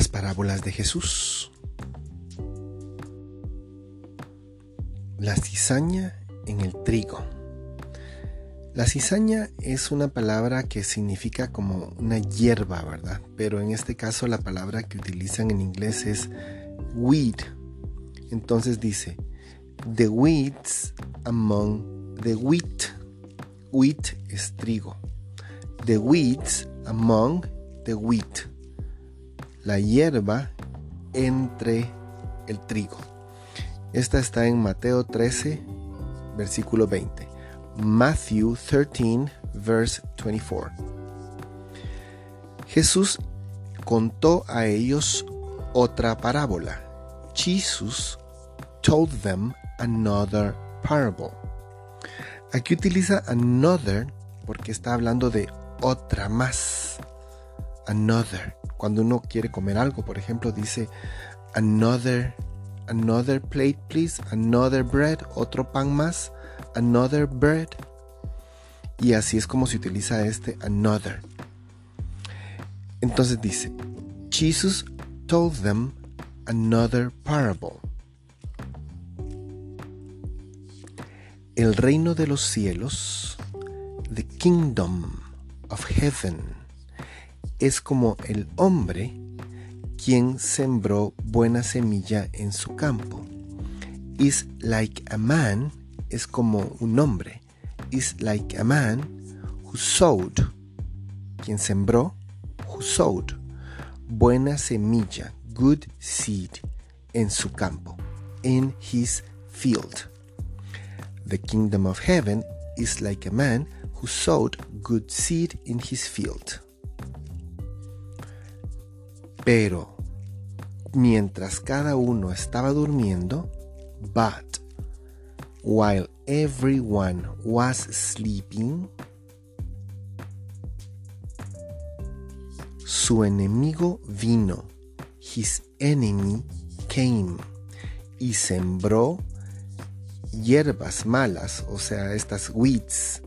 las parábolas de Jesús. La cizaña en el trigo. La cizaña es una palabra que significa como una hierba, ¿verdad? Pero en este caso la palabra que utilizan en inglés es weed. Entonces dice, the weeds among the wheat. Wheat es trigo. The weeds among the wheat. La hierba entre el trigo. Esta está en Mateo 13, versículo 20. Matthew 13, verse 24. Jesús contó a ellos otra parábola. Jesus told them another parable. Aquí utiliza another porque está hablando de otra más. Another. Cuando uno quiere comer algo, por ejemplo, dice another another plate please, another bread, otro pan más, another bread. Y así es como se utiliza este another. Entonces dice, Jesus told them another parable. El reino de los cielos, the kingdom of heaven, es como el hombre quien sembró buena semilla en su campo. Is like a man es como un hombre. Is like a man who sowed. Quien sembró, who sowed. Buena semilla, good seed, en su campo. In his field. The kingdom of heaven is like a man who sowed good seed in his field. Pero mientras cada uno estaba durmiendo, but while everyone was sleeping, su enemigo vino, his enemy came, y sembró hierbas malas, o sea, estas weeds,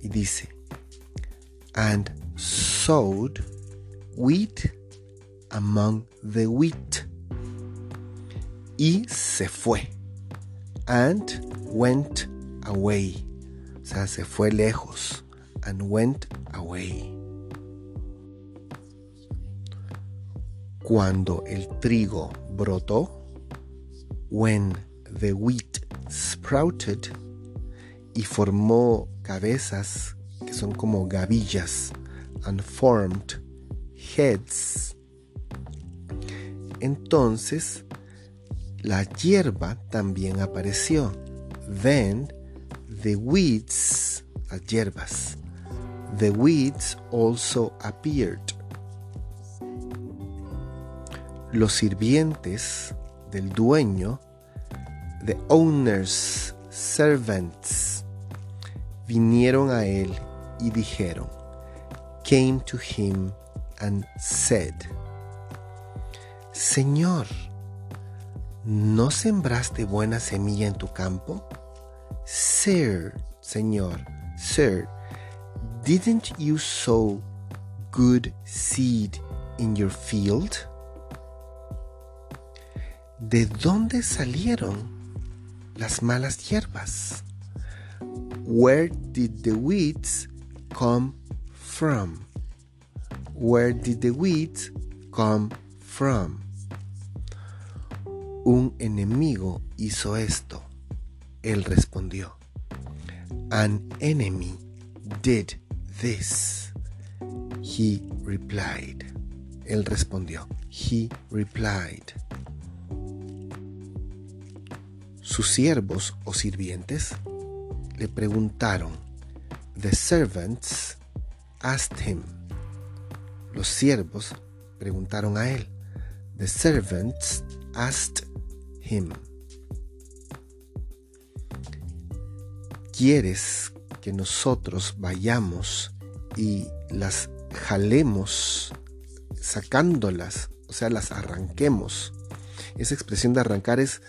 y dice, and sowed wheat among the wheat. Y se fue. And went away. O sea, se fue lejos. And went away. Cuando el trigo brotó, when the wheat sprouted y formó cabezas que son como gavillas and formed heads entonces la hierba también apareció. Then the weeds, las hierbas, the weeds also appeared. Los sirvientes del dueño, the owner's servants, vinieron a él y dijeron, came to him and said, Señor, ¿no sembraste buena semilla en tu campo? Sir, Señor, Sir, didn't you sow good seed in your field? ¿De dónde salieron las malas hierbas? Where did the weeds come from? Where did the weeds come from? Un enemigo hizo esto. Él respondió. An enemy did this. He replied. Él respondió. He replied. Sus siervos o sirvientes le preguntaron. The servants asked him. Los siervos preguntaron a él. The servants asked him. ¿Quieres que nosotros vayamos y las jalemos sacándolas, o sea, las arranquemos? Esa expresión de arrancar es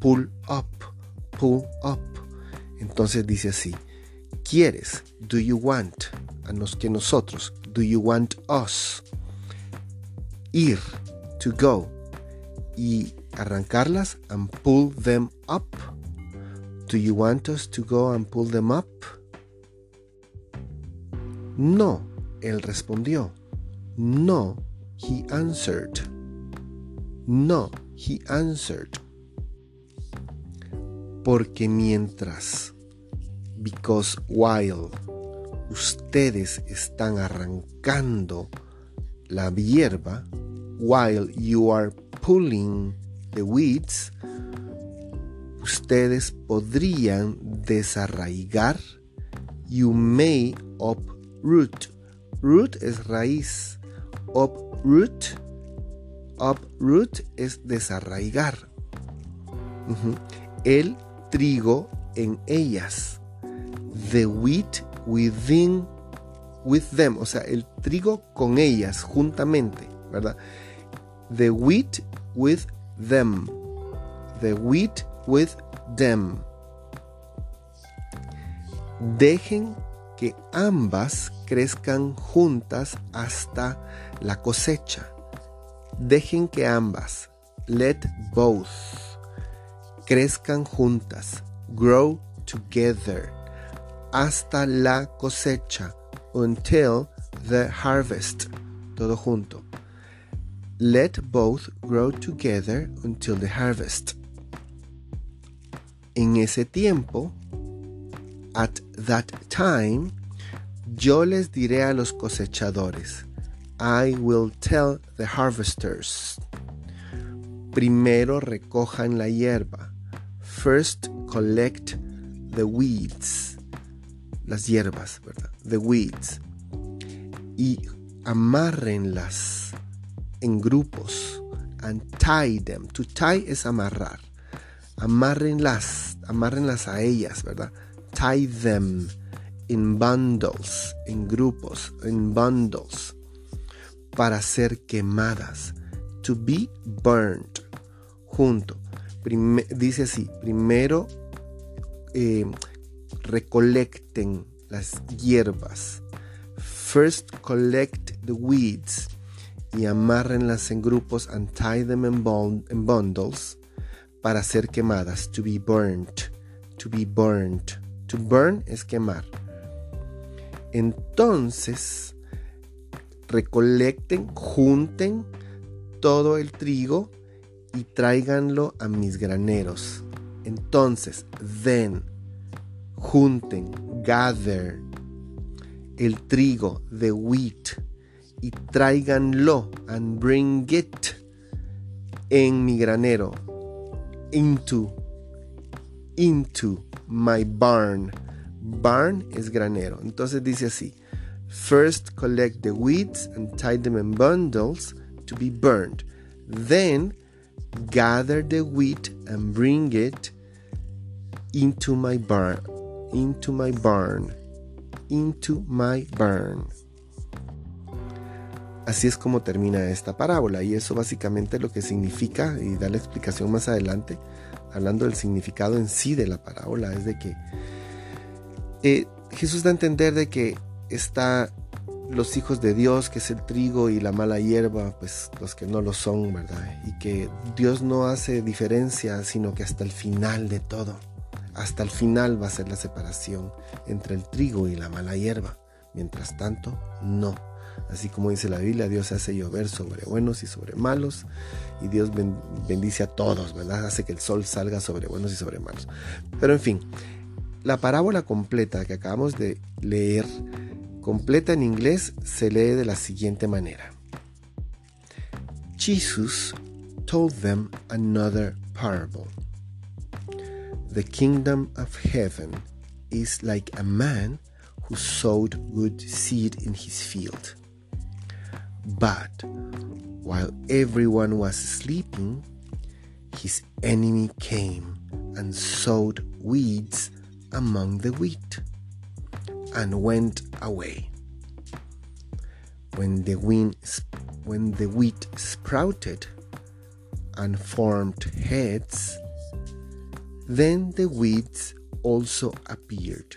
pull up, pull up. Entonces dice así, ¿quieres? Do you want? A nos que nosotros, do you want us? Ir to go? Y arrancarlas and pull them up. Do you want us to go and pull them up? No, él respondió. No, he answered. No, he answered. Porque mientras, because while ustedes están arrancando la hierba, while you are pulling the weeds, ustedes podrían desarraigar. You may uproot. Root es raíz. Uproot. Uproot es desarraigar. El trigo en ellas. The wheat within with them, o sea, el trigo con ellas juntamente, ¿verdad? The wheat with them. The wheat with them. Dejen que ambas crezcan juntas hasta la cosecha. Dejen que ambas, let both, crezcan juntas, grow together, hasta la cosecha, until the harvest, todo junto. Let both grow together until the harvest. En ese tiempo, at that time, yo les diré a los cosechadores, I will tell the harvesters. Primero recojan la hierba. First collect the weeds. Las hierbas, ¿verdad? The weeds. Y amárrenlas en grupos. And tie them. To tie es amarrar. Amárrenlas. Amárrenlas a ellas, ¿verdad? Tie them in bundles, en grupos, en bundles, para ser quemadas. To be burned. Junto. dice así, primero eh, recolecten las hierbas. First collect the weeds y amárrenlas en grupos and tie them in, in bundles para ser quemadas. To be burnt. To be burnt. To burn es quemar. Entonces, recolecten, junten todo el trigo y tráiganlo a mis graneros. Entonces, then, junten, gather el trigo, the wheat, y tráiganlo, and bring it en mi granero, into, into my barn Barn es granero. Entonces dice así. First collect the weeds and tie them in bundles to be burned. Then gather the wheat and bring it into my barn. Into my barn. Into my barn. Así es como termina esta parábola y eso básicamente lo que significa y da la explicación más adelante, hablando del significado en sí de la parábola, es de que eh, Jesús da a entender de que está los hijos de Dios, que es el trigo y la mala hierba, pues los que no lo son, ¿verdad? Y que Dios no hace diferencia, sino que hasta el final de todo, hasta el final va a ser la separación entre el trigo y la mala hierba. Mientras tanto, no. Así como dice la Biblia, Dios hace llover sobre buenos y sobre malos, y Dios bendice a todos, ¿verdad? Hace que el sol salga sobre buenos y sobre malos. Pero en fin, la parábola completa que acabamos de leer, completa en inglés, se lee de la siguiente manera. Jesus told them another parable. The kingdom of heaven is like a man who sowed good seed in his field. But while everyone was sleeping, his enemy came and sowed weeds among the wheat and went away. When the, wind, when the wheat sprouted and formed heads, then the weeds also appeared.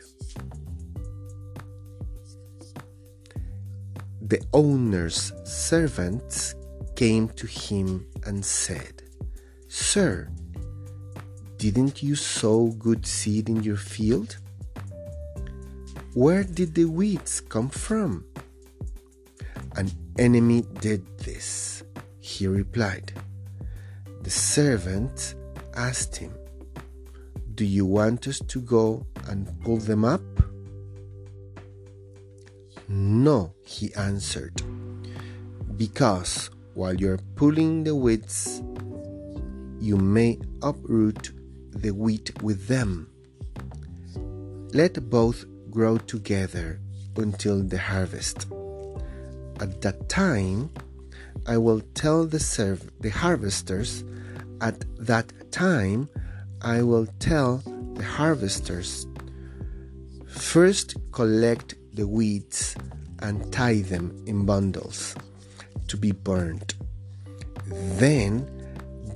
The owner's servants came to him and said, Sir, didn't you sow good seed in your field? Where did the weeds come from? An enemy did this, he replied. The servant asked him, Do you want us to go and pull them up? No, he answered, because while you're pulling the weeds, you may uproot the wheat with them. Let both grow together until the harvest. At that time, I will tell the serv- the harvesters. At that time, I will tell the harvesters. First, collect the weeds and tie them in bundles to be burned. Then,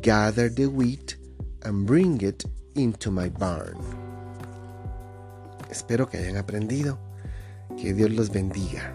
gather the wheat and bring it into my barn. Espero que hayan aprendido. Que Dios los bendiga.